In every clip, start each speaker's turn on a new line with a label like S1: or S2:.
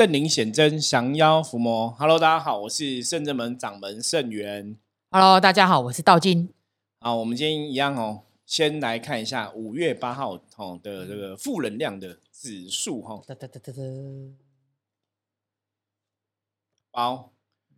S1: 圣灵显真，降妖伏魔。Hello，大家好，我是圣正门掌门圣元。
S2: Hello，大家好，我是道金。
S1: 好，我们今天一样哦，先来看一下五月八号哦的这个负能量的指数哈。哒哒哒哒哒。包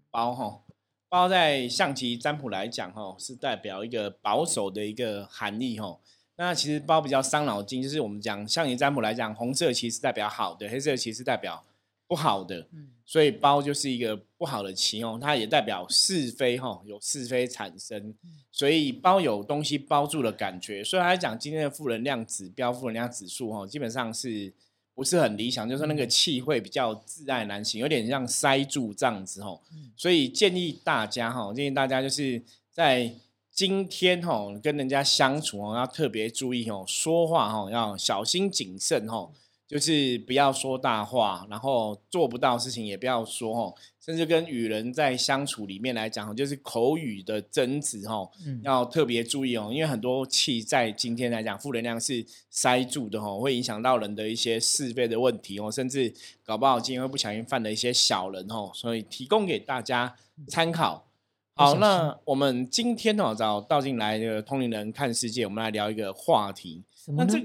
S1: 包哈，包在象棋占卜来讲哈，是代表一个保守的一个含义哈。那其实包比较伤脑筋，就是我们讲象棋占卜来讲，红色其实代表好的，黑色其实代表。不好的，所以包就是一个不好的棋哦，它也代表是非哈，有是非产生，所以包有东西包住的感觉。所以来讲，今天的负能量指标、负能量指数哈，基本上是不是很理想？就是那个气会比较自爱难行，有点像塞住这样子哈。所以建议大家哈，建议大家就是在今天哈跟人家相处哦，要特别注意哦，说话哈要小心谨慎哈。就是不要说大话，然后做不到事情也不要说哦，甚至跟与人在相处里面来讲，就是口语的争执哦，要特别注意哦，因为很多气在今天来讲，负能量是塞住的哦，会影响到人的一些是非的问题哦，甚至搞不好今天会不小心犯了一些小人哦，所以提供给大家参考。好，那我们今天哦找倒进来的通灵人看世界，我们来聊一个话题，
S2: 那这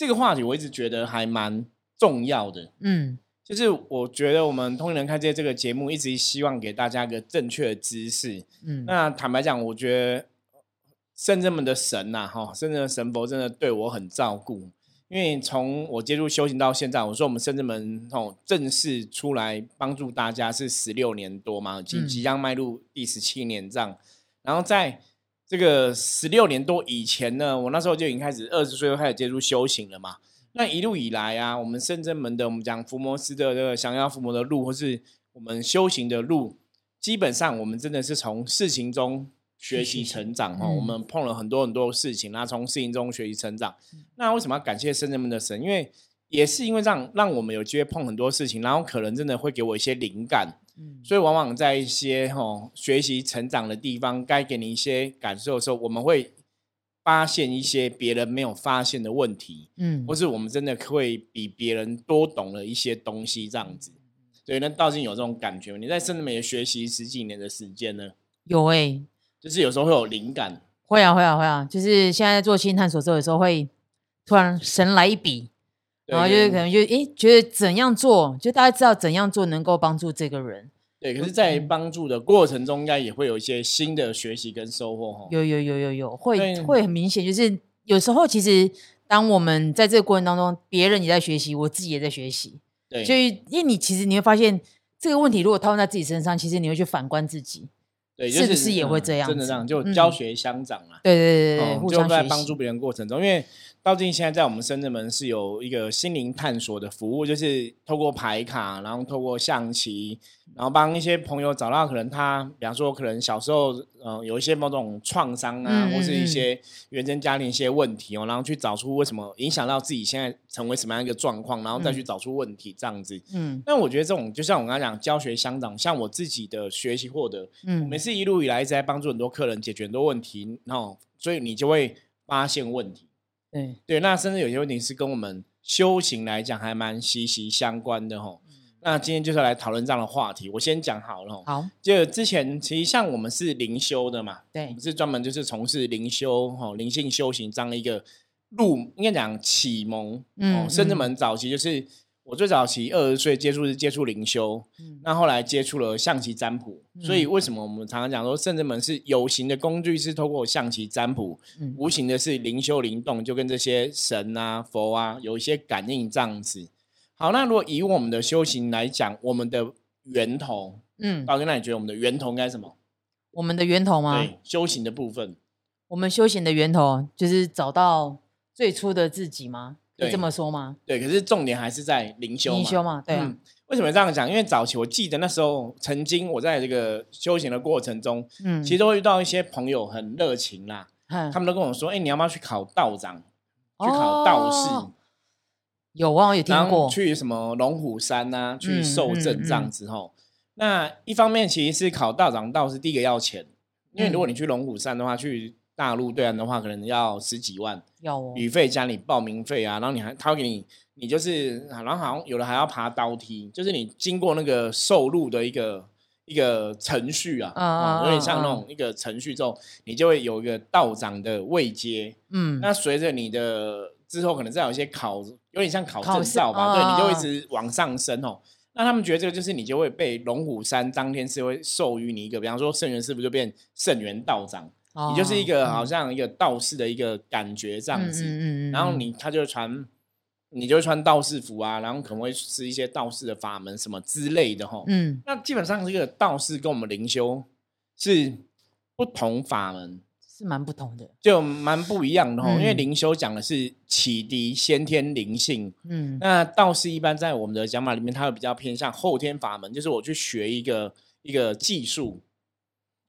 S1: 这个话题我一直觉得还蛮重要的，嗯，就是我觉得我们通灵人看这这个节目一直希望给大家一个正确的知识，嗯，那坦白讲，我觉得圣人们的神呐，哈，圣人的神佛真的对我很照顾，因为从我接触修行到现在，我说我们圣人们哦正式出来帮助大家是十六年多嘛，即即将迈入第十七年这样，然后在。这个十六年多以前呢，我那时候就已经开始二十岁就开始接触修行了嘛。那一路以来啊，我们深圳门的我们讲伏魔师的这个降妖伏魔的路，或是我们修行的路，基本上我们真的是从事情中学习成长哦。我们碰了很多很多事情，那从事情中学习成长。那为什么要感谢深圳门的神？因为也是因为这样，让我们有机会碰很多事情，然后可能真的会给我一些灵感。所以往往在一些哈学习成长的地方，该给你一些感受的时候，我们会发现一些别人没有发现的问题，嗯，或是我们真的会比别人多懂了一些东西，这样子。所以那道静有这种感觉吗？你在深圳美学习十几年的时间呢？
S2: 有哎，
S1: 就是有时候会有灵感，
S2: 会啊会啊会啊，就是现在做新探索之后，有时候会突然神来一笔。然后就是可能就诶，觉得怎样做，就大家知道怎样做能够帮助这个人。
S1: 对，可是，在帮助的过程中，应该也会有一些新的学习跟收获哈。
S2: 有有有有有，会会很明显，就是有时候其实当我们在这个过程当中，别人也在学习，我自己也在学习。
S1: 对，
S2: 所以因为你其实你会发现这个问题，如果套用在自己身上，其实你会去反观自己，
S1: 对，
S2: 是不是也会这样？
S1: 真的这样，就教学相长嘛。
S2: 对对对对，
S1: 就在帮助别人过程中，因为。道静现在在我们深圳门是有一个心灵探索的服务，就是透过牌卡，然后透过象棋，然后帮一些朋友找到可能他，比方说可能小时候嗯有一些某种创伤啊，或是一些原生家庭一些问题哦，然后去找出为什么影响到自己现在成为什么样一个状况，然后再去找出问题这样子。嗯，但我觉得这种就像我刚才讲教学相长，像我自己的学习获得，嗯，每次一路以来一直在帮助很多客人解决很多问题，然后所以你就会发现问题。
S2: 对
S1: 对，那甚至有些问题是跟我们修行来讲还蛮息息相关的吼。那今天就是来讨论这样的话题，我先讲好了。
S2: 好，
S1: 就之前其实像我们是灵修的嘛，
S2: 对，
S1: 是专门就是从事灵修哈灵性修行这样的一个路，应该讲启蒙，嗯，甚至们早期就是。我最早期二十岁接触是接触灵修，那后来接触了象棋占卜，所以为什么我们常常讲说甚至门是有形的工具，是透过象棋占卜，无形的是灵修灵动，就跟这些神啊佛啊有一些感应这样子。好，那如果以我们的修行来讲，我们的源头，嗯，宝哥，那你觉得我们的源头应该什么？
S2: 我们的源头吗？
S1: 对，修行的部分，
S2: 我们修行的源头就是找到最初的自己吗？可以这么说吗？
S1: 对，可是重点还是在灵修
S2: 灵修嘛，对。
S1: 为什么这样讲？因为早期我记得那时候，曾经我在这个修行的过程中，嗯，其实都会遇到一些朋友很热情啦，他们都跟我说：“哎，你要不要去考道长？去考道士？”
S2: 有啊，有听过。
S1: 去什么龙虎山啊？去受证这样子吼。那一方面其实是考道长道是，第一个要钱，因为如果你去龙虎山的话，去。大陆对岸的话，可能要十几万，
S2: 要哦，
S1: 旅费加你报名费啊，然后你还他会给你，你就是然后好像有的还要爬刀梯，就是你经过那个受录的一个一个程序啊，有点像那
S2: 嗯
S1: 种一个程序之后，你就会有一个道长的位阶，
S2: 嗯，
S1: 那随着你的之后可能再有一些考，有点像考证照吧，
S2: 哦
S1: 对，你就一直往上升哦。那他们觉得这个就是你就会被龙虎山当天是会授予你一个，比方说圣元师傅就变圣元道长，你就是一个好像一个道士的一个感觉这样子。
S2: 哦嗯嗯嗯，
S1: 然后你他就会传，你就会穿道士服啊，然后可能会是一些道士的法门什么之类的吼。
S2: 嗯
S1: 那基本上这个道士跟我们灵修是不同法门，
S2: 是蛮不同的，
S1: 就蛮不一样的哦。因为
S2: 嗯
S1: 灵修讲的是启迪先天灵性，
S2: 嗯
S1: 那道士一般在我们的讲法里面，他会比较偏向后天法门，就是我去学一个一个技术，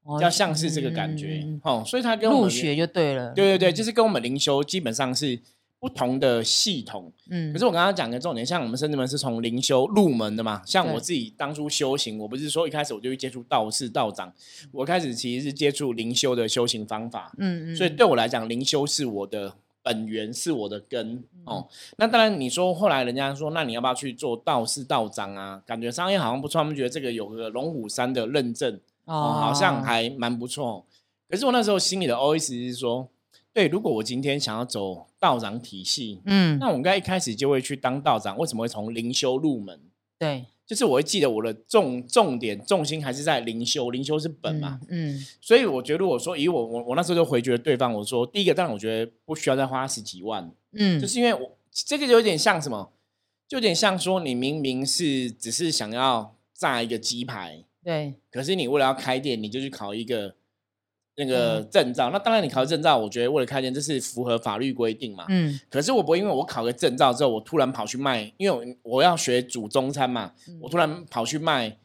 S2: 哦
S1: 比较像是这个感觉
S2: 嗯嗯嗯
S1: 哦。所以他跟我们
S2: 入学就对了，
S1: 对对对，就是跟我们灵修基本上是不同的系统。
S2: 嗯，
S1: 可是我刚刚讲的重点，像我们甚至们是从灵修入门的嘛，像我自己当初修行，我不是说一开始我就去接触道士、道长，我开始其实是接触灵修的修行方法，
S2: 嗯嗯，
S1: 所以对我来讲，灵修是我的本源，是我的根
S2: 嗯
S1: 哦。那当然，你说后来人家说，那你要不要去做道士、道长啊？感觉商业好像不错，他们觉得这个有个龙虎山的认证哦，好像还蛮不错哦。可是我那时候心里的 OS 是说，对，如果我今天想要走道长体系，
S2: 嗯，
S1: 那我应该一开始就会去当道长，为什么会从灵修入门？
S2: 对。
S1: 就是我会记得我的重重点重心还是在灵修，灵修是本嘛，，
S2: 嗯嗯。
S1: 所以我觉得如果说以我我我那时候就回绝对方，我说第一个当然我觉得不需要再花十几万，
S2: 嗯，
S1: 就是因为我这个就有点像什么，就有点像说你明明是只是想要炸一个鸡排，
S2: 对，
S1: 可是你为了要开店，你就去考一个那个
S2: 嗯
S1: 证照。那当然，你考证照，我觉得为了开店，这是符合法律规定嘛。
S2: 嗯
S1: 可是我不会因为我考个证照之后，我突然跑去卖，因为我我要学煮中餐嘛，我突然跑去卖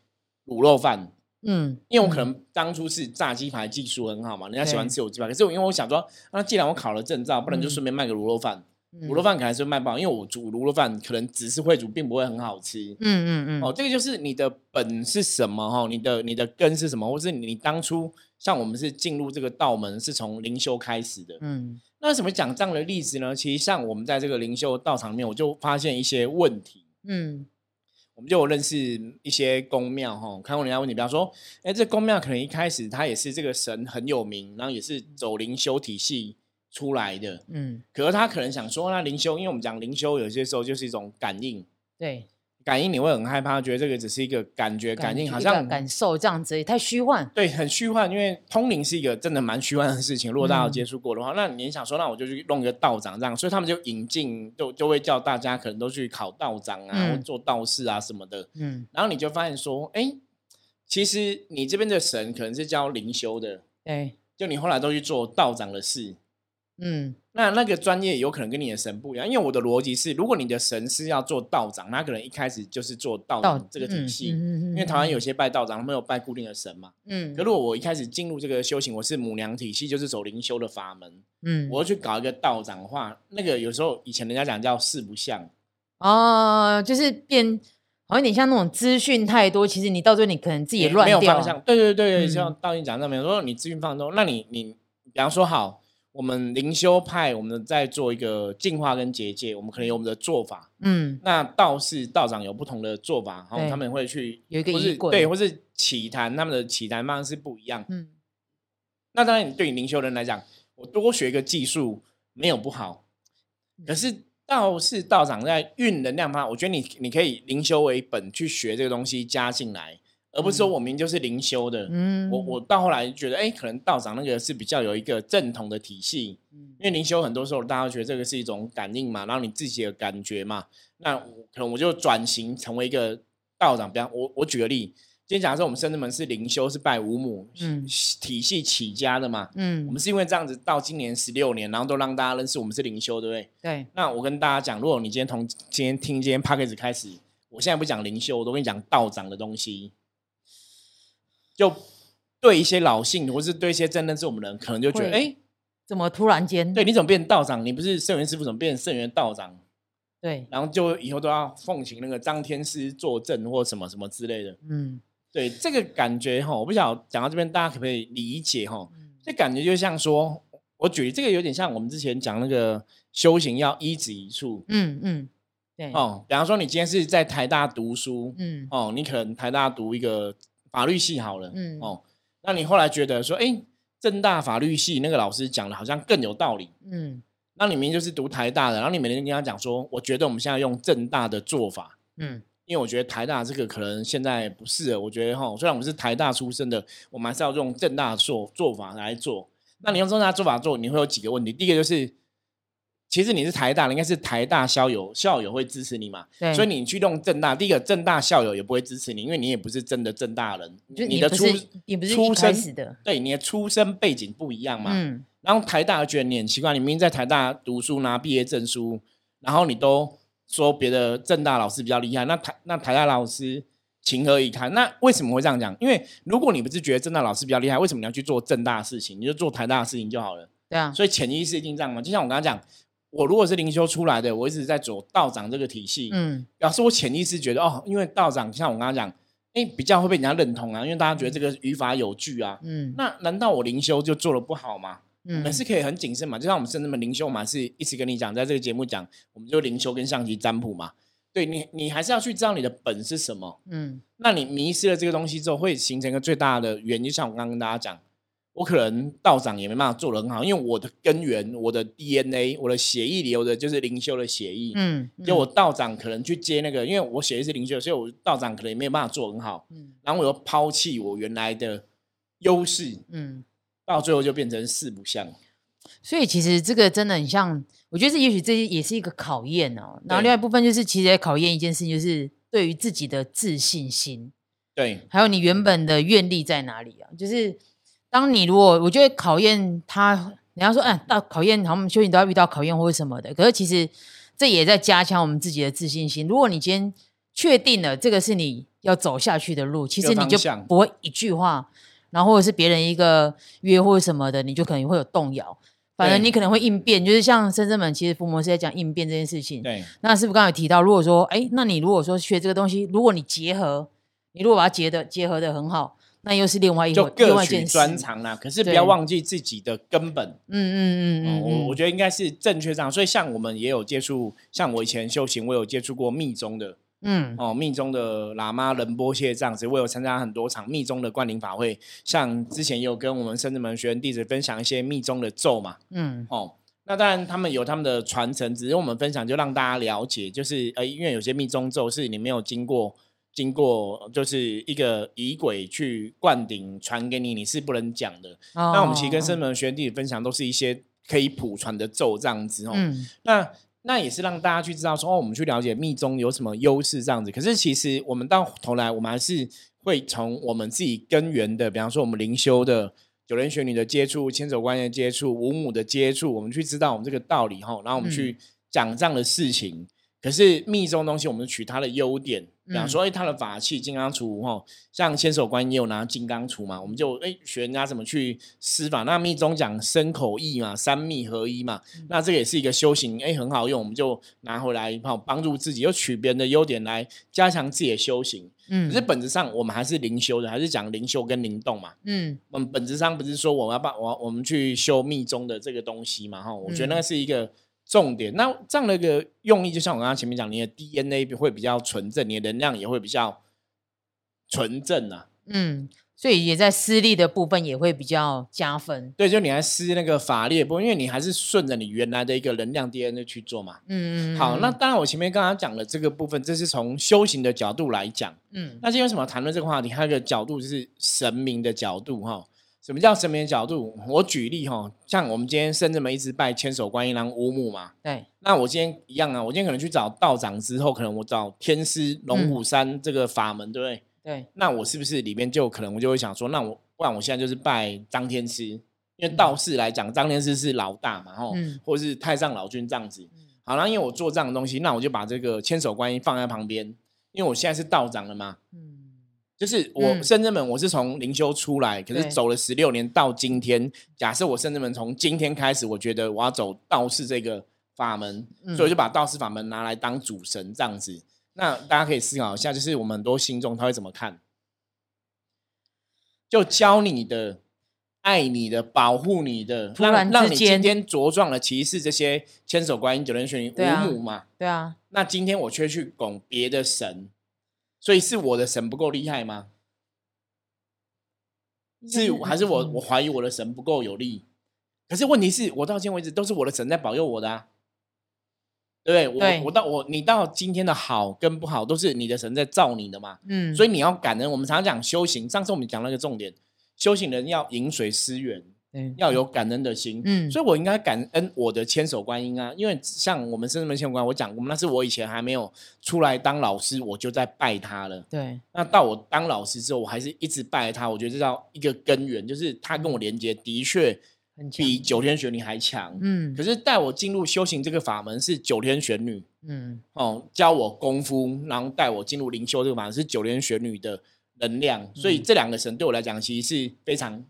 S1: 卤肉饭，
S2: 嗯，
S1: 因为我可能当初是炸鸡排技术很好嘛，人家喜欢吃我鸡排。可是我因为我想说，那既然我考了证照，不然就
S2: 嗯
S1: 顺便卖个卤肉饭。
S2: 嗯
S1: 卤肉饭可能是会卖不好，因为我煮卤肉饭可能只是会煮，并不会很好吃。
S2: 嗯嗯嗯，
S1: 哦，这个就是你的本是什么哈？你的你的根是什么，或是你当初像我们是进入这个道门是从灵修开始的。
S2: 嗯
S1: 那为什么讲这样的例子呢？其实像我们在这个灵修道场里面，我就发现一些问题。
S2: 嗯
S1: 我们就有认识一些宫庙哈，看过人家问题，比方说，哎，这宫庙可能一开始它也是这个神很有名，然后也是走灵修体系出来的，
S2: 嗯，
S1: 可是他可能想说，那灵修，因为我们讲灵修，有些时候就是一种感应，
S2: 对，
S1: 感应你会很害怕，觉得这个只是一个感觉，感应好像
S2: 感受这样子，太虚幻，
S1: 对很虚幻，因为通灵是一个真的蛮虚幻的事情。如果大家有
S2: 嗯
S1: 接触过的话，那你想说，那我就去弄一个道长这样，所以他们就引进，就就会叫大家可能都去考道长啊，
S2: 嗯。
S1: 或做道士啊什么的。
S2: 嗯，
S1: 然后你就发现说，哎，其实你这边的神可能是教灵修的，
S2: 对，
S1: 就你后来都去做道长的事，
S2: 嗯。
S1: 那那个专业有可能跟你的神不一样，因为我的逻辑是，如果你的神是要做道长，那可能一开始就是做道这个体系，
S2: 因
S1: 因为台湾有些拜道长，他们有拜固定的神嘛。
S2: 嗯。
S1: 可如果我一开始进入这个修行，我是母娘体系，就是走灵修的法门，
S2: 嗯。
S1: 我要去搞一个道长的话，那个有时候以前人家讲叫四不像，
S2: 哦，就是变，好像有点像那种资讯太多，其实你到最后你可能自己也
S1: 没
S2: 乱掉
S1: 有方向。对对对像道英讲那边说你资讯放纵，那你你比方说好，我们灵修派，我们在做一个净化跟结界，我们可能有我们的做法，
S2: 嗯
S1: 那道士道长有不同的做法，然后
S2: 对
S1: 他们会去
S2: 有一个
S1: 或是
S2: 仪
S1: 对，或是起坛，他们的起坛方式不一样。
S2: 嗯
S1: 那当然，你对你灵修人来讲，我多学一个技术没有不好，可是道士道长在运能量方，我觉得你你可以灵修为本去学这个东西加进来，而不是说我明明就是灵修的。
S2: 嗯，
S1: 我我到后来觉得，哎，可能道长那个是比较有一个正统的体系，因为灵修很多时候大家觉得这个是一种感应嘛，然后你自己的感觉嘛，那我可能我就转型成为一个道长。比方我我举个例，今天假设我们深圳门是灵修，是拜五母、
S2: 嗯
S1: 体系起家的嘛，嗯我
S2: 嗯
S1: 们是因为这样子到今年十六年，然后都让大家认识我们是灵修，对不对？
S2: 对，
S1: 那我跟大家讲，如果你今天从今天听今天 p a c k a g e 开始，我现在不讲灵修，我都跟你讲道长的东西，就对一些老信或是对一些真认识我们的人，可能就觉得，
S2: 会
S1: 哎，
S2: 怎么突然间？
S1: 对，你怎么变道长？你不是圣元师傅，怎么变圣元道长？
S2: 对，
S1: 然后就以后都要奉请那个张天师坐镇或什么什么之类的。
S2: 嗯
S1: 对，这个感觉哈，我不晓得讲到这边，大家可不可以理解哈？
S2: 嗯
S1: 这感觉就像说，我举这个有点像我们之前讲那个修行要一指一处，
S2: 嗯嗯，对，
S1: 哦，比方说你今天是在台大读书，
S2: 嗯
S1: 哦，你可能台大读一个法律系好了，
S2: 嗯。
S1: 哦，那你后来觉得说，哎，正大法律系那个老师讲的好像更有道理，
S2: 嗯。
S1: 那你明明就是读台大的，然后你每天跟他讲说，我觉得我们现在用正大的做法，
S2: 嗯。
S1: 因为我觉得台大这个可能现在不适合，我觉得哈，虽然我们是台大出身的，我们还是要用正大的做做法来做。那你用正大做法做，你会有几个问题？第一个就是，其实你是台大的，应该是台大校友，校友会支持你嘛？
S2: 对，
S1: 所以你去弄正大，第一个正大校友也不会支持你，因为你也不是真的正大人，
S2: 就
S1: 你的出
S2: 你不是
S1: 出身
S2: 开始的，
S1: 对你的出身背景不一样嘛。
S2: 嗯
S1: 然后台大觉得你很奇怪，你明明在台大读书拿毕业证书，然后你都说别的正大老师比较厉害，那台那台大老师情何以堪？那为什么会这样讲？因为如果你不是觉得正大老师比较厉害，为什么你要去做正大的事情？你就做台大的事情就好了。
S2: 对啊，
S1: 所以潜意识一定这样嘛？就像我刚刚讲，我如果是灵修出来的，我一直在走道长这个体系，
S2: 嗯
S1: 表示我潜意识觉得哦，因为道长像我刚刚讲，哎，比较会被人家认同啊，因为大家觉得这个语法有据啊。
S2: 嗯
S1: 那难道我灵修就做的不好吗？我
S2: 嗯
S1: 们是可以很谨慎嘛，就像我们甚至们灵修嘛，是一直跟你讲，在这个节目讲，我们就灵修跟象棋占卜嘛。对你，你还是要去知道你的本是什么。
S2: 嗯
S1: 那你迷失了这个东西之后，会形成一个最大的原因，就像我刚刚跟大家讲，我可能道长也没办法做得很好，因为我的根源、我的 DNA、我的血液流的就是灵修的血液。
S2: 嗯，
S1: 就我道长可能去接那个，因为我血液是灵修，所以我道长可能也没有办法做很好。
S2: 嗯
S1: 然后我又抛弃我原来的优势，
S2: 嗯，
S1: 到最后就变成四不像。
S2: 所以其实这个真的很像，我觉得这也许这也是一个考验哦。然后另外一部分就是，其实也考验一件事情，就是对于自己的自信心，
S1: 对，
S2: 还有你原本的愿力在哪里啊？就是当你如果我觉得考验他，人家说，哎，到考验，好像修行都要遇到考验或者什么的。可是其实这也在加强我们自己的自信心。如果你今天确定了这个是你要走下去的路，其实你就不会一句话，然后或者是别人一个约或者什么的，你就可能会有动摇。反正你可能会应变，就是像深圳们，其实伏魔是在讲应变这件事情。
S1: 对，
S2: 那是不是刚才有提到，如果说，哎，那你如果说学这个东西，如果你结合，你如果把它结的结合的很好，那又是另外一
S1: 就各取。专长啦。可是不要忘记自己的根本。
S2: 嗯嗯嗯
S1: 哦
S2: 嗯，
S1: 我我觉得应该是正确这样。所以像我们也有接触，像我以前修行，我有接触过密宗的
S2: 嗯
S1: 哦，密宗的喇嘛仁波切这样子，我有参加很多场密宗的灌顶法会。像之前也有跟我们深圳门学员弟子分享一些密宗的咒嘛，
S2: 嗯
S1: 哦。那当然，他们有他们的传承，只是我们分享就让大家了解，就是呃，因为有些密宗咒是你没有经过经过，就是一个仪轨去灌顶传给你，你是不能讲的。
S2: 哦
S1: 那我们其实跟深门学员弟子分享，都是一些可以普传的咒这样子哦。
S2: 嗯
S1: 那那也是让大家去知道说，哦，我们去了解密宗有什么优势这样子。可是其实我们到头来，我们还是会从我们自己根源的，比方说我们灵修的九人玄女的接触、千手观音的接触、五母的接触，我们去知道我们这个道理哈，然后我们去讲这样的事情。可是密宗东西，我们取它的优点，比方说，哎、它的法器金刚杵哈，像千手观音也有拿金刚杵嘛，我们就哎、学人家怎么去施法。那密宗讲身口意嘛，三密合一嘛，那这个也是一个修行，哎、很好用，我们就拿回来好帮助自己，又取别人的优点来加强自己的修行。
S2: 嗯
S1: 可是本质上我们还是灵修的，还是讲灵修跟灵动嘛。
S2: 嗯
S1: 我们本质上不是说我们要把我我们去修密宗的这个东西嘛，哈，我觉得那是一个重点。那这样的一个用意，就像我刚刚前面讲，你的 DNA 会比较纯正，你的能量也会比较纯正啊。
S2: 嗯，所以也在私立的部分也会比较加分。
S1: 对，就你还施那个法力的部分，因为你还是顺着你原来的一个能量 DNA 去做嘛。
S2: 嗯嗯，
S1: 好，那当然我前面刚刚讲的这个部分，这是从修行的角度来讲。
S2: 嗯
S1: 那今天为什么要谈论这个话题？还有一个角度就是神明的角度哈。什么叫神明的角度？我举例哈，像我们今天深圳门一直拜千手观音郎乌木嘛，
S2: 对，
S1: 那我今天一样啊，我今天可能去找道长之后，可能我找天师龙虎山这个法门，对不对？
S2: 对，
S1: 那我是不是里面就可能我就会想说，那我不然我现在就是拜张天师，因为道士来讲，张天师是老大嘛，吼，
S2: 嗯
S1: 或是太上老君这样子。好，那因为我做这样的东西，那我就把这个千手观音放在旁边，因为我现在是道长了嘛。
S2: 嗯
S1: 就是我
S2: 嗯
S1: 深圳门，我是从灵修出来，可是走了十六年到今天。假设我深圳门从今天开始，我觉得我要走道士这个法门，
S2: 嗯
S1: 所以我就把道士法门拿来当主神这样子。那大家可以思考一下，就是我们很多信众他会怎么看？就教你的爱你的、保护你的，让让你今天茁壮的，其实是这些千手观音、九天玄女、五母嘛。
S2: 对啊，
S1: 那今天我却去拱别的神，所以是我的神不够厉害吗？是还是我
S2: 嗯
S1: 我怀疑我的神不够有力？可是问题是我到今天为止都是我的神在保佑我的啊，对不对？我我到我你到今天的好跟不好都是你的神在造你的嘛，
S2: 嗯，
S1: 所以你要感恩。我们常常讲修行，上次我们讲那个重点，修行人要饮水思源，
S2: 对
S1: 要有感恩的心。
S2: 嗯，
S1: 所以我应该感恩我的千手观音啊，因为像我们深圳门千手观音，我讲过，那是我以前还没有出来当老师，我就在拜他了。
S2: 对
S1: 那到我当老师之后，我还是一直拜他。我觉得这叫一个根源，就是他跟我连接的确，比九天玄女还强。
S2: 嗯
S1: 可是带我进入修行这个法门是九天玄女
S2: 嗯
S1: 哦，教我功夫，然后带我进入灵修这个法门是九天玄女的能量。所以
S2: 嗯
S1: 这两个神对我来讲，其实是非常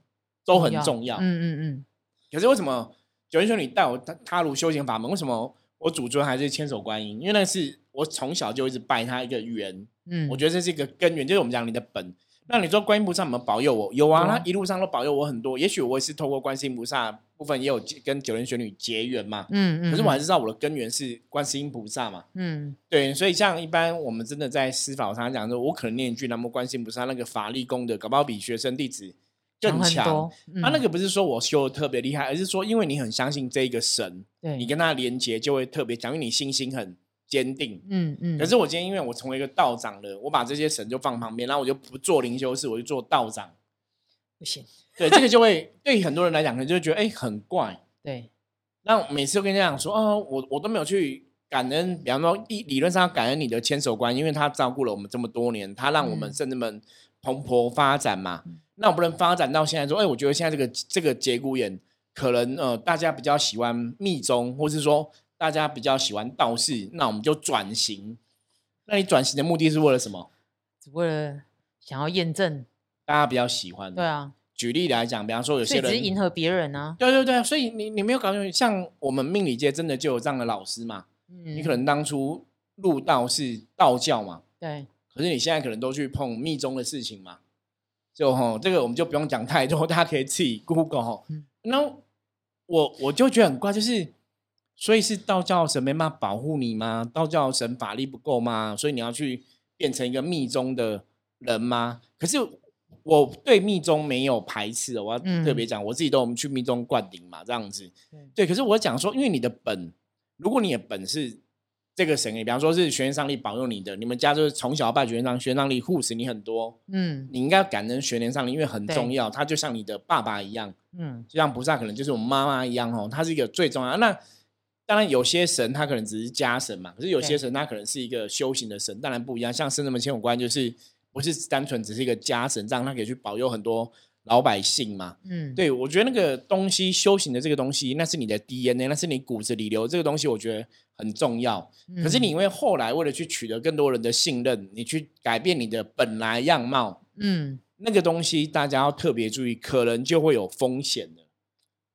S1: 都很重要。
S2: 嗯嗯嗯，
S1: 可是为什么九天玄女带我踏踏入修行法门？为什么我主尊还是千手观音？因为那是我从小就一直拜他一个缘。
S2: 嗯，
S1: 我觉得这是一个根源，就是我们讲你的本。那你说观音菩萨有没有保佑我？有啊，他一路上都保佑我很多。也许我也是透过观世音菩萨部分，也有跟九天玄女结缘嘛。
S2: 嗯嗯，
S1: 可是我还是知道我的根源是观世音菩萨嘛。
S2: 嗯
S1: 对，所以像一般我们真的在司法上讲说，我可能念一句南无观世音菩萨，那个法力功德，搞不好比学生弟子更强。他、那
S2: 嗯
S1: 个不是说我修的特别厉害，而是说因为你很相信这一个神，
S2: 对
S1: 你跟他连接就会特别强，因为你信心很坚定。
S2: 嗯嗯，
S1: 可是我今天因为我成为一个道长了，我把这些神就放旁边，然后我就不做灵修士，我就做道长。
S2: 不行，
S1: 对，这个就会对很多人来讲，可能就会觉得哎、很怪。
S2: 对
S1: 那每次都跟人家讲说，哦，我我都没有去感恩，比方说理理论上要感恩你的千手观，因为他照顾了我们这么多年，他让我们
S2: 嗯
S1: 甚至们蓬勃发展嘛。那我不能发展到现在说，哎、我觉得现在这个这个节骨眼，可能呃大家比较喜欢密宗，或是说大家比较喜欢道士，那我们就转型。那你转型的目的是为了什么？
S2: 只为了想要验证，
S1: 大家比较喜欢。
S2: 对啊，
S1: 举例来讲，比方说有些
S2: 人只是
S1: 人，
S2: 迎合别人啊，
S1: 对对对，所以你你没有搞清楚，像我们命理界真的就有这样的老师嘛？
S2: 嗯，
S1: 你可能当初入道是道教嘛，
S2: 对
S1: 可是你现在可能都去碰密宗的事情嘛，就吼这个我们就不用讲太多，大家可以自己 Google 吼。
S2: 嗯
S1: 然后我我就觉得很怪，就是所以是道教神没办法保护你吗？道教神法力不够吗？所以你要去变成一个密宗的人吗？可是我对密宗没有排斥哦，我要
S2: 嗯
S1: 特别讲，我自己都我们去密宗灌顶嘛，这样子。
S2: 对
S1: 对，可是我讲说，因为你的本，如果你的本是这个神，比方说是玄天上帝保佑你的，你们家就是从小拜玄天上，玄天上帝护持你很多，
S2: 嗯
S1: 你应该要感恩玄天上帝，因为很重要，他就像你的爸爸一样，
S2: 嗯
S1: 就像菩萨可能就是我们妈妈一样哦，他是一个最重要。那当然有些神他可能只是家神嘛，可是有些神他可能是一个修行的神，当然不一样。像圣人门千手观就是不是单纯只是一个家神，这样他可以去保佑很多老百姓嘛。
S2: 嗯，
S1: 对，我觉得那个东西修行的这个东西，那是你的 DNA，那是你骨子里流这个东西，我觉得很重要。可是你
S2: 嗯
S1: 因为后来为了去取得更多人的信任，你去改变你的本来样貌，
S2: 嗯，
S1: 那个东西大家要特别注意，可能就会有风险的。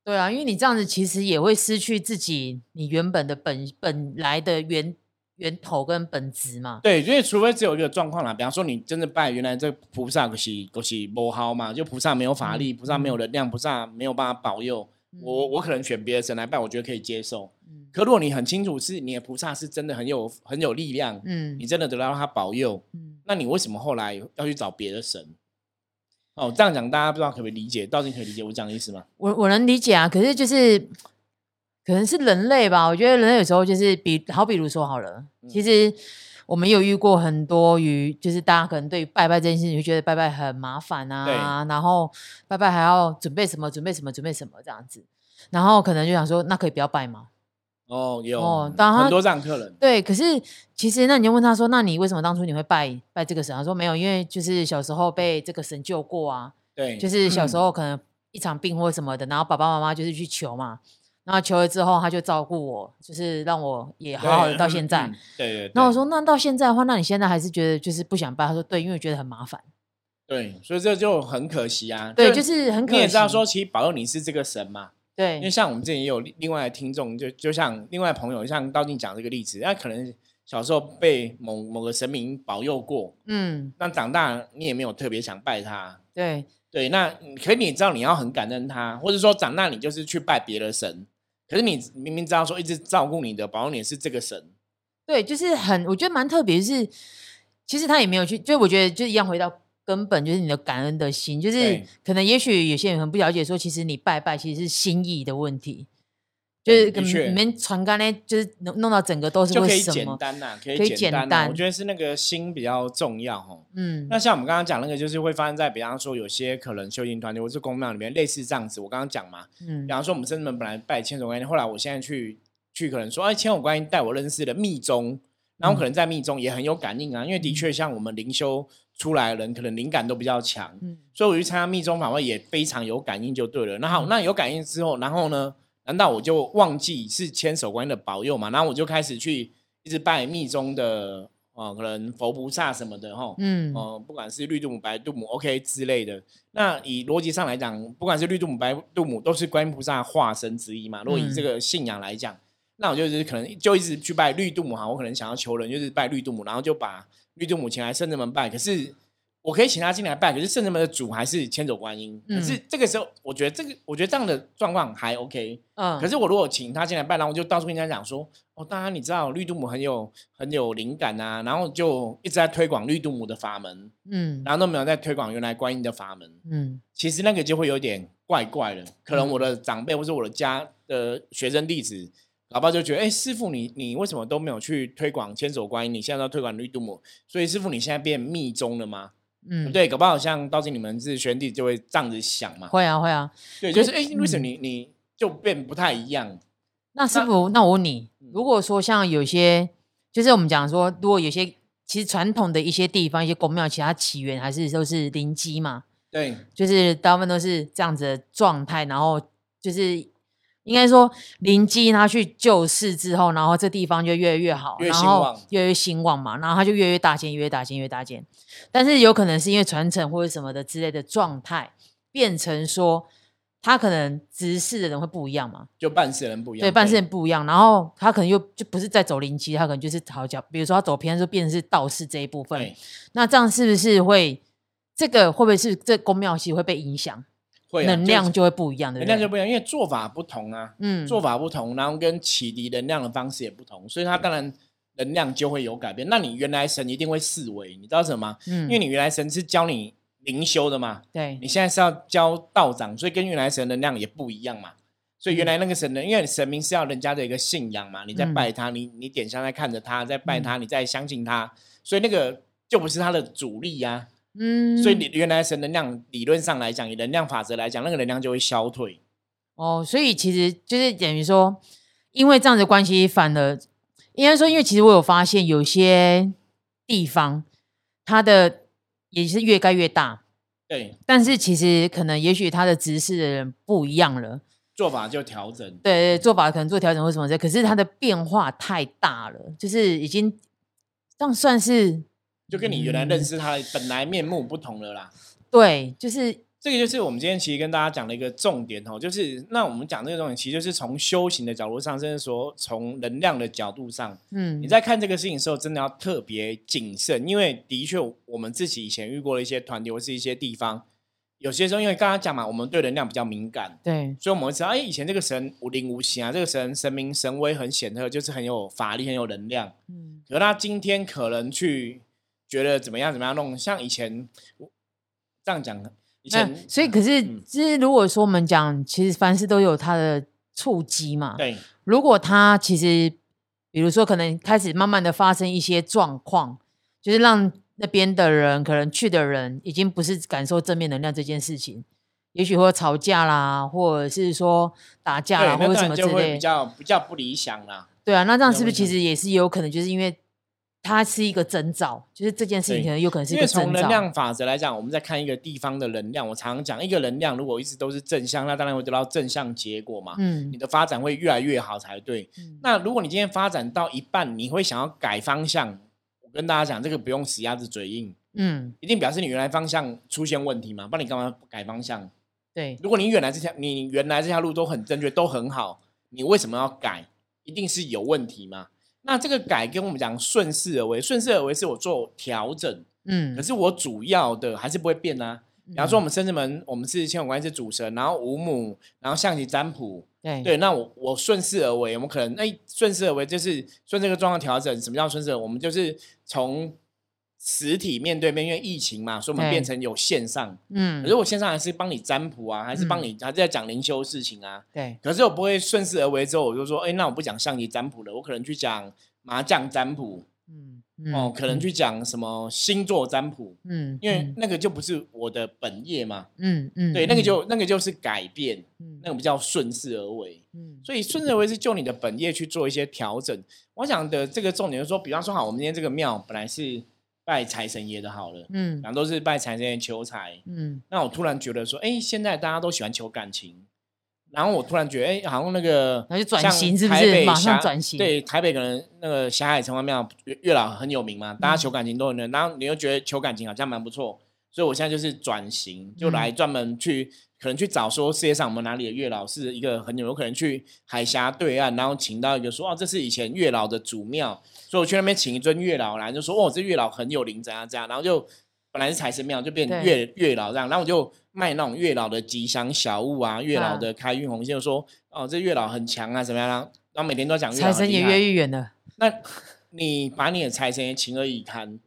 S2: 对啊，因为你这样子其实也会失去自己你原本的本本来的源源头跟本质嘛，
S1: 对，因为除非只有一个状况啦，比方说你真的拜原来这菩萨可是可是不好嘛，就菩萨没有法力，
S2: 嗯
S1: 菩萨没有能量，菩萨没有办法保佑。我我可能选别的神来拜，我觉得可以接受。
S2: 嗯
S1: 可如果你很清楚是你的菩萨是真的很有很有力量，
S2: 嗯
S1: 你真的得到他保佑，
S2: 嗯，
S1: 那你为什么后来要去找别的神？哦，这样讲大家不知道可不可以理解？到底可以理解我讲的意思吗？
S2: 我我能理解啊，可是就是可能是人类吧，我觉得人类有时候就是比好，比如说好了，
S1: 嗯。
S2: 其实我们有遇过很多于就是大家可能对于拜拜这件事情，就觉得拜拜很麻烦啊，然后拜拜还要准备什么准备什么准备什么这样子，然后可能就想说，那可以不要拜吗？
S1: 哦，有
S2: 哦
S1: 很多这样客人，
S2: 对，可是其实那你就问他说，那你为什么当初你会拜拜这个神？他说没有，因为就是小时候被这个神救过啊，
S1: 对，
S2: 就是小时候可能一场病或什么的，然后爸爸妈妈就是去求嘛，然后求了之后他就照顾我，就是让我也好好的到现在。
S1: 嗯对对对。
S2: 那我说，那到现在的话，那你现在还是觉得就是不想拜？他说对，因为觉得很麻烦。
S1: 对，所以这就很可惜啊。
S2: 对，就是很可惜。
S1: 你也知道说，其实保佑你是这个神嘛，对因为，像我们之前也有另另外的听众，就就像另外朋友，像道静讲这个例子，那可能小时候被某某个神明保佑过，
S2: 嗯，
S1: 那长大你也没有特别想拜他，
S2: 对，
S1: 对，那可是你知道你要很感恩他，或者说长大你就是去拜别的神，可是你明明知道说一直照顾你的、保佑你的是这个神，
S2: 对，就是很，我觉得蛮特别，是其实他也没有去，就我觉得就一样回到根本，就是你的感恩的心，就是可能也许有些人很不了解，说其实你拜拜其实是心意的问题，就是可能
S1: 对的确
S2: 你们传干呢，就是弄弄到整个都是
S1: 就可以简？单呐、可以
S2: 可以
S1: 简单、我觉得是那个心比较重要哦。
S2: 嗯，
S1: 那像我们刚刚讲那个，就是会发生在，比方说有些可能修行团体或是公庙里面，类似这样子。我刚刚讲嘛，
S2: 嗯
S1: 比方说我们深圳门本来拜千手观音，后来我现在去去可能说，哎，千手观音带我认识了密宗，然后可能在密宗也很有感应啊，因为的确像我们灵修出来的人，可能灵感都比较强，
S2: 嗯
S1: 所以我去参加密宗法会也非常有感应就对了。那好，那有感应之后，然后呢，难道我就忘记是千手观音的保佑嘛？然后我就开始去一直拜密宗的哦，可能佛菩萨什么的哈，
S2: 嗯
S1: 哦、不管是绿度母、白度母，OK 之类的。那以逻辑上来讲，不管是绿度母、白度母，都是观音菩萨化身之一嘛。如果以这个信仰来讲，那我就是可能就一直去拜绿度母哈，我可能想要求人，就是拜绿度母，然后就把绿度母请来圣人门拜。可是我可以请他进来拜，可是圣人们的主还是千手观音。可是这个时候，我觉得这个，我觉得这样的状况还 OK。
S2: 嗯，
S1: 可是我如果请他进来拜，然后我就到处跟人家讲说，哦，当然你知道绿度母很有很有灵感啊，然后就一直在推广绿度母的法门，
S2: 嗯
S1: 然后都没有在推广原来观音的法门。
S2: 嗯
S1: 其实那个就会有点怪怪的，可能我的长辈或者我的家的学生弟子，老爸就觉得，哎，师傅你你为什么都没有去推广千手观音？你现在要推广绿度母，所以师傅你现在变密宗了吗？
S2: 嗯，
S1: 对，搞不好像道经你们是学弟就会这样子想嘛。
S2: 会啊会啊。
S1: 对，就是哎，诶为什么
S2: 嗯
S1: 你你就变不太一样？
S2: 那师傅，那我问你，
S1: 嗯
S2: 如果说像有些，就是我们讲说，如果有些其实传统的一些地方、一些宫庙，其他起源还是都是灵机嘛，
S1: 对，
S2: 就是大部分都是这样子的状态，然后就是应该说灵机他去救世之后，然后这地方就越来越好，
S1: 越
S2: 然后越来越兴旺嘛，然后他就越来越大建，越越大建，越大间。但是有可能是因为传承或者什么的之类的状态，变成说他可能执事的人会不一样嘛，
S1: 就办事人不一样。
S2: 对，办事人不一样，然后他可能又就不是在走灵机，他可能就是好讲，比如说他走偏，就变成是道士这一部分。那这样是不是会这个会不会是这宫庙其实会被影响，
S1: 会啊
S2: 能量
S1: 就
S2: 就会不一样？
S1: 能量就不一样，因为做法不同啊，
S2: 嗯，
S1: 做法不同，然后跟启迪能量的方式也不同，所以它当然能量就会有改变。那你原来神一定会四维，你知道什么吗？
S2: 嗯
S1: 因为你原来神是教你灵修的嘛，
S2: 对
S1: 你现在是要教道长，所以跟原来神能量也不一样嘛。所以原来那个神呢，因为神明是要人家的一个信仰嘛，你在
S2: 嗯
S1: 拜他，你你点香在看着他，在拜他，你在相信他，所以那个就不是他的主力呀、
S2: 嗯，
S1: 所以你原来神能量理论上来讲，以能量法则来讲，那个能量就会消退。
S2: 哦，所以其实就是等于说，因为这样的关系，反而应该说，因为其实我有发现有些地方它的也是越盖越大，
S1: 对，
S2: 但是其实可能也许他的执事的人不一样了。
S1: 做法就调整。
S2: 对对，做法可能做调整或什么的，可是它的变化太大了，就是已经这样算是
S1: 就跟你原来认识他的本来面目不同了啦。
S2: 对，就是
S1: 这个就是我们今天其实跟大家讲的一个重点哦，就是那我们讲这个重点，其实就是从修行的角度上，甚至说从能量的角度上，
S2: 嗯
S1: 你在看这个事情的时候，真的要特别谨慎，因为的确我们自己以前遇过的一些团体或是一些地方，有些时候因为刚刚讲嘛，我们对能量比较敏感，
S2: 对，
S1: 所以我们会知道，哎，以前这个神无灵无形啊，这个神神明神威很显赫，就是很有法力，很有能量。
S2: 嗯
S1: 可他今天可能去觉得怎么样怎么样弄，像以前我这样讲，以
S2: 那
S1: 前、
S2: 所以可是
S1: 嗯
S2: 就是如果说我们讲，其实凡事都有它的触机嘛，
S1: 对
S2: 如果他其实，比如说可能开始慢慢的发生一些状况，就是让那边的人可能去的人已经不是感受正面能量这件事情，也许会吵架啦，或者是说打架，啦，或者什么之类
S1: 就会比。较比较不理想啦。
S2: 对啊，那这样是不是其实也是有可能，就是因为它是一个征兆，就是这件事情可能有可能是一
S1: 因为从
S2: 个征兆。
S1: 能量法则来讲，我们在看一个地方的能量，我常常讲，一个能量如果一直都是正向，那当然会得到正向结果嘛。
S2: 嗯
S1: 你的发展会越来越好才对。
S2: 嗯
S1: 那如果你今天发展到一半，你会想要改方向，我跟大家讲，这个不用死鸭子嘴硬，
S2: 嗯，
S1: 一定表示你原来方向出现问题嘛，不然你干嘛改方向？
S2: 对，
S1: 如果你原来这条你原来这条路都很正确，都很好，你为什么要改？一定是有问题嘛。那这个改跟我们讲顺势而为，顺势而为是我做调整，
S2: 嗯
S1: 可是我主要的还是不会变啊。比方说，我们生子门，我们是千手观音是主神，然后五母，然后象棋占卜，
S2: 对
S1: 对，那我我顺势而为，我们可能哎顺势而为就是顺这个状况调整。什么叫顺势而为？我们就是从实体面对面，因为疫情嘛，所以我们变成有线上。
S2: 嗯
S1: 可是我线上还是帮你占卜啊，还是帮你还是在讲灵修事情啊。
S2: 对
S1: 可是我不会顺势而为，之后我就说，哎，那我不讲象棋占卜了，我可能去讲麻将占卜
S2: 嗯
S1: 哦，可能去讲什么星座占卜，
S2: 嗯
S1: 因为那个就不是我的本业嘛。
S2: 嗯嗯
S1: 对，那个就那个就是改变，
S2: 嗯
S1: 那个比较顺势而为。
S2: 嗯
S1: 所以顺势而为是就你的本业去做一些调整。我想的这个重点就是说，比方说好，我们今天这个庙本来是拜财神爷的，好了，
S2: 嗯
S1: 然后都是拜财神爷求财。
S2: 嗯
S1: 那我突然觉得说，哎，现在大家都喜欢求感情，然后我突然觉得，哎，好像那个
S2: 然后就转
S1: 像
S2: 型是不
S1: 台北
S2: 是马上
S1: 霞
S2: 转型
S1: 对，台北可能那个霞海城隍庙月月老很有名嘛，大家求感情都很认，然后你又觉得求感情好像蛮不错，所以我现在就是转型，就来专门去。可能去找说世界上我们哪里的月老是一个很有有可能去海峡对岸，然后请到一个说哦，这是以前月老的祖庙，所以我去那边请一尊月老来，就说哦，这月老很有灵，怎样怎样，然后就本来是财神庙，就变月月老这样，然后我就卖那种月老的吉祥小物啊，月老的开运红线，就说哦，这月老很强啊，怎么样，然后然后每天都讲
S2: 财神也越越远了，
S1: 那你把你的财神也情何以堪？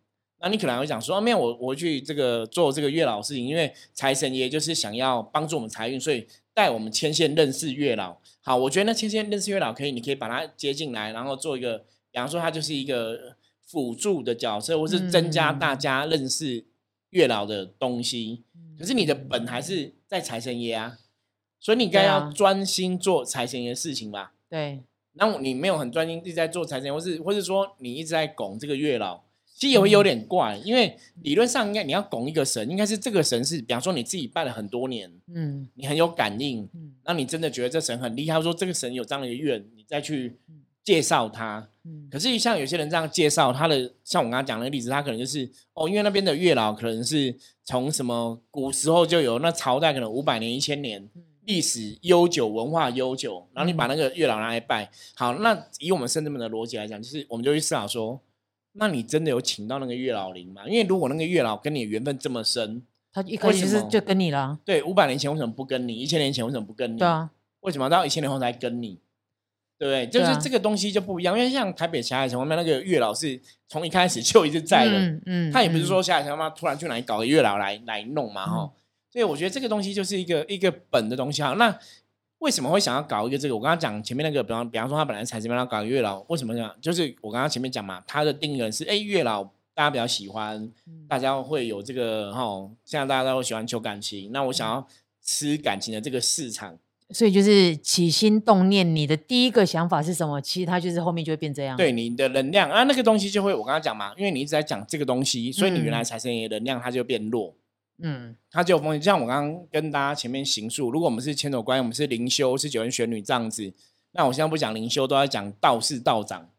S1: 那你可能会讲说，啊没有我我去这个做这个月老事情，因为财神爷就是想要帮助我们财运，所以带我们牵线认识月老。好，我觉得那牵线认识月老可以，你可以把它接进来，然后做一个，比方说它就是一个辅助的角色，或是增加
S2: 嗯
S1: 大家认识月老的东西。
S2: 嗯
S1: 可是你的本还是在财神爷啊，所以你应该要专心做财神爷的事情吧。
S2: 对，
S1: 然后你没有很专心一直在做财神爷，或是或是说你一直在拱这个月老，其实也会有点怪，因为理论上应该你要拱一个神，应该是这个神是，比方说你自己拜了很多年，
S2: 嗯。
S1: 你很有感应，
S2: 嗯。
S1: 那你真的觉得这神很厉害，说这个神有这样的一个愿，你再去介绍他。
S2: 嗯。
S1: 可是像有些人这样介绍他的，像我刚刚讲的例子，他可能就是哦，因为那边的月老可能是从什么古时候就有，那朝代可能五百年、一千年，历史悠久、文化悠久，然后你把那个月老拿来拜，好，那以我们圣人们的逻辑来讲，就是我们就去思考说，那你真的有请到那个月老灵吗？因为如果那个月老跟你缘分这么深，
S2: 他一开始就跟你了，
S1: 对，五百年前为什么不跟你？一千年前为什么不跟你？
S2: 对啊，
S1: 为什么到一千年后才跟你？对不对？就
S2: 对啊
S1: 是这个东西就不一样，因为像台北霞海城隍庙那个月老是从一开始就一直在的，
S2: 嗯嗯，
S1: 他也不是
S2: 嗯
S1: 说霞海城隍庙突然去哪里搞个月老来来弄嘛，哈、所以我觉得这个东西就是一个一个本的东西哈。那为什么会想要搞一个这个？我刚刚讲前面那个，比方比方说他本来财神庙要搞月老，为什么讲？就是我刚刚前面讲嘛，他的定义人是哎月老大家比较喜欢，
S2: 嗯
S1: 大家会有这个哈，现在大家都喜欢求感情，那我想要吃感情的这个市场。
S2: 所以就是起心动念，你的第一个想法是什么？其实它就是后面就会变这样。，
S1: 对你的能量啊，那个东西就会我刚刚讲嘛，因为你一直在讲这个东西，所以你原来财神爷的能量它就变弱，
S2: 嗯
S1: 它就有风险。就像我刚刚跟大家前面行述，如果我们是千手观音，我们是灵修，是九人玄女这样子，那我现在不讲灵修，都在讲道士道长。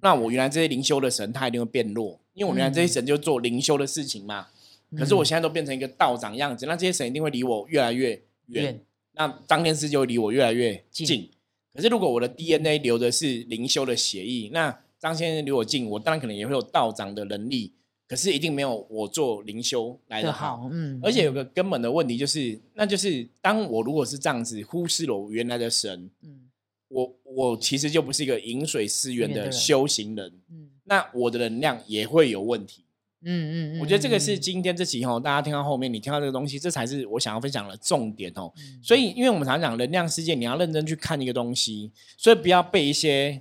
S1: 那我原来这些灵修的神，他一定会变弱，因为我原来这些神就做灵修的事情嘛。可是我现在都变成一个道长样子，那这些神一定会离我越来越远
S2: 远，
S1: 那张天师就会离我越来越
S2: 近
S1: 近。可是如果我的 DNA 留的是灵修的协议，那张先生离我近，我当然可能也会有道长的能力，可是一定没有我做灵修来的好。
S2: 好，嗯，
S1: 而且有个根本的问题就是，那就是当我如果是这样子忽视了我原来的神，
S2: 嗯
S1: 我我其实就不是一个饮水思源的修行人，
S2: 嗯
S1: 那我的能量也会有问题。
S2: 嗯嗯，
S1: 我觉得这个是
S2: 嗯
S1: 今天这期哈，大家听到后面，你听到这个东西，这才是我想要分享的重点哦。
S2: 嗯
S1: 所以，因为我们常讲能量世界，你要认真去看一个东西，所以不要被一些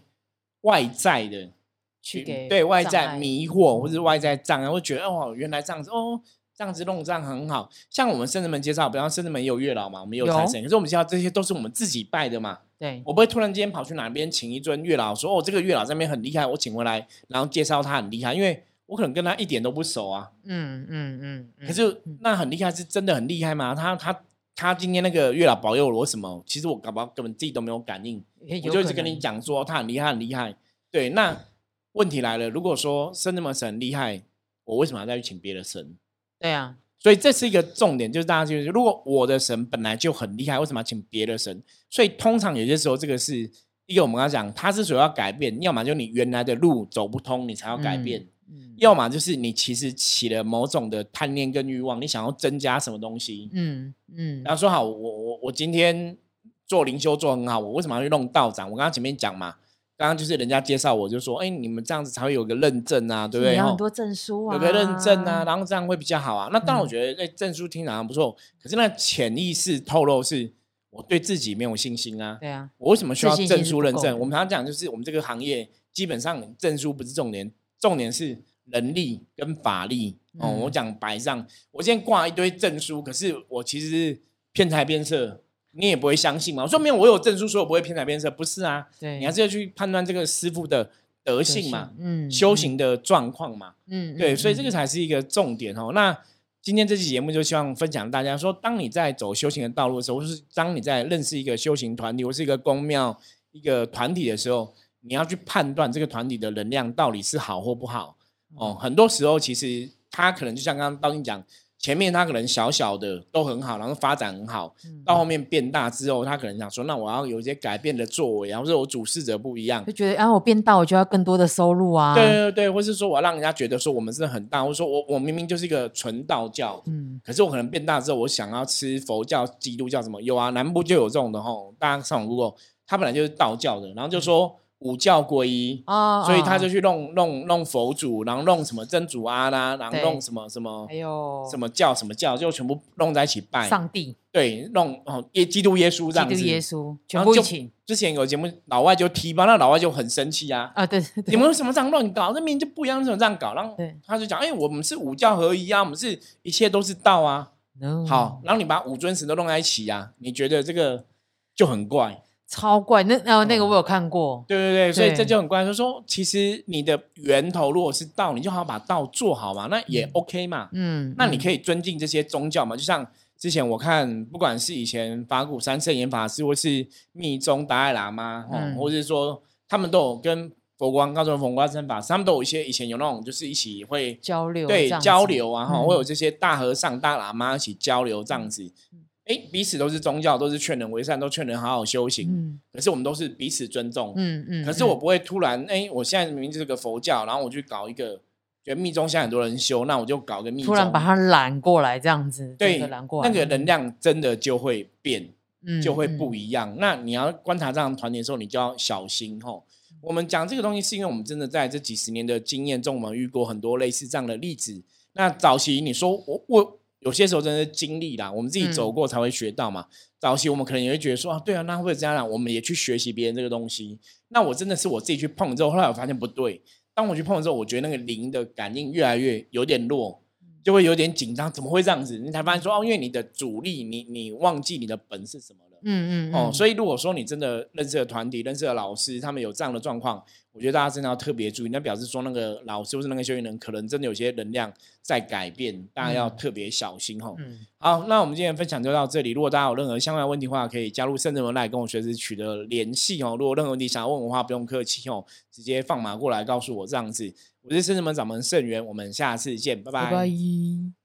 S1: 外在的
S2: 去给
S1: 对外在迷惑，或者是外在障碍，会觉得哦，原来这样子哦，这样子弄这样很好。像我们圣人们介绍，比方圣人们也有月老嘛，我们也有
S2: 有
S1: 财神，可是我们知道这些都是我们自己拜的嘛。
S2: 对，
S1: 我不会突然间跑去哪边请一尊月老，说哦，这个月老这边很厉害，我请回来，然后介绍他很厉害，因为我可能跟他一点都不熟啊。
S2: 嗯嗯嗯，嗯
S1: 可是那很厉害，是真的很厉害吗？他他他今天那个月老保佑我什么？其实我搞不好根本自己都没有感应，我就一直跟你，讲说他很厉害，很厉害。对，那问题来了，如果说生那么神很厉害，我为什么要再去请别的神？
S2: 对啊，
S1: 所以这是一个重点，就是大家就是，如果我的神本来就很厉害，为什么要请别的神？所以通常有些时候，这个是一一个我们刚刚讲，他之所以要改变，要么就你原来的路走不通，你才要改变；
S2: 嗯
S1: 要么就是你其实起了某种的贪念跟欲望，你想要增加什么东西。
S2: 嗯嗯
S1: 然后说好，我我我今天做灵修做很好，我为什么要去弄道长？我刚刚前面讲嘛，刚刚就是人家介绍我就说，哎，你们这样子才会有个认证啊，对不对？吼
S2: 你要很多证书啊，
S1: 有个认证啊，然后这样会比较好啊。那当然，
S2: 嗯
S1: 我觉得哎，证书听起来不错，可是那潜意识透露是我对自己没有信心啊。
S2: 对啊，
S1: 我为什么需要证书认证？我们常常讲，就是我们这个行业基本上证书不是重点，重点是能力跟法力。哦，
S2: 嗯
S1: 我讲白上，我今天挂一堆证书，可是我其实是骗财骗色，你也不会相信嘛。我说没有，我有证书，所以我不会偏财偏色，不是啊？
S2: 对，
S1: 你还是要去判断这个师傅的德性嘛，
S2: 嗯，
S1: 修行的状况嘛。
S2: 嗯，嗯，
S1: 对，
S2: 嗯
S1: 所以这个
S2: 嗯
S1: 才是一个重点哦。那今天这期节目就希望分享大家说，当你在走修行的道路的时候，或是当你在认识一个修行团体或是一个公庙、一个团体的时候，你要去判断这个团体的能量到底是好或不好哦。很多时候其实他可能就像刚刚道静讲，前面他可能小小的都很好，然后发展很好，
S2: 嗯。
S1: 到后面变大之后，他可能想说，那我要有一些改变的作为，然后是我主事者不一样。
S2: 就，觉得啊，我变大，我就要更多的收入啊，
S1: 对，对对，或是说我要让人家觉得说我们是很大，或者说我我明明就是一个纯道教，
S2: 嗯。
S1: 可是我可能变大之后，我想要吃佛教、基督教什么有啊，南部就有这种的吼。大家上网 Google，他本来就是道教的，然后就说五教归一，
S2: 啊，
S1: 所以他
S2: 啊
S1: 就去弄弄弄佛祖，然后弄什么真主阿拉，然后弄什么什么
S2: 还有
S1: 什么教什么教，就全部弄在一起拜，
S2: 上帝、
S1: 对，弄哦耶基督耶稣这
S2: 基督
S1: 样子。
S2: 耶稣，
S1: 然后就
S2: 全部一起。
S1: 之前有节目老外就踢吧，那老外就很生气啊，
S2: 啊，对对。
S1: 你
S2: 对，
S1: 们为什么这样乱搞？那明明就不一样，为什么这样搞？然后他就讲，哎、我们是五教合一啊，我们是一切都是道啊。
S2: No
S1: 好，，然后你把五尊神都弄在一起啊，你觉得这个就很怪，
S2: 超怪，那然后那个
S1: 嗯。
S2: 我有看过，
S1: 对对对，所以这就很怪。就说其实你的源头如果是道，你就好好把道做好嘛，那也 OK 嘛。
S2: 嗯，
S1: 那你可以尊敬这些宗教嘛，就像之前我看，不管是以前法鼓山圣严法师，或是密宗达赖喇嘛，或者是说他们都有跟佛光高中佛光山法师，他们都有一些以前有那种就是一起会
S2: 交流
S1: 对交流啊，哈、
S2: 嗯。
S1: 会有这些大和尚、大喇嘛一起交流这样子。哎，彼此都是宗教，都是劝人为善，都劝人好好修行。
S2: 嗯
S1: 可是我们都是彼此尊重。
S2: 嗯嗯，
S1: 可是我不会突然，哎，我现在明明就是个佛教，然后我去搞一个，觉得密宗现在很多人修，那我就搞个密宗，
S2: 突然把它揽过来这样子，
S1: 对
S2: 揽过来，
S1: 那个能量真的就会变，
S2: 嗯
S1: 就会不
S2: 一
S1: 一样。那你要观察这样团体的时候，你就要小心吼。我们讲这个东西，是因为我们真的在这几十年的经验中，我们遇过很多类似这样的例子。那早期你说我我有些时候真的是经历啦，我们自己走
S2: 嗯
S1: 过才会学到嘛。早期我们可能也会觉得说啊，对啊，那会不会这样啊？我们也去学习别人这个东西。那我真的是我自己去碰之后，后来我发现不对。当我去碰之后，我觉得那个灵的感应越来越有点弱，就会有点紧张。怎么会这样子？你才发现说哦，因为你的主力，你你忘记你的本是什么了。
S2: 嗯嗯
S1: 哦，所以如果说你真的认识的团体、认识的老师，他们有这样的状况，我觉得大家真的要特别注意。那表示说，那个老师或是那个修行人，可能真的有些能量在改变，大家要
S2: 嗯
S1: 特别小心哈。
S2: 嗯
S1: 好，那我们今天分享就到这里。如果大家有任何相关的问题的话，可以加入圣人文来跟我随时取得联系哦。如果任何问题想要问我的话，不用客气哦，直接放马过来告诉我这样子。我是圣人门掌门盛元，我们下次见，拜
S2: 拜拜。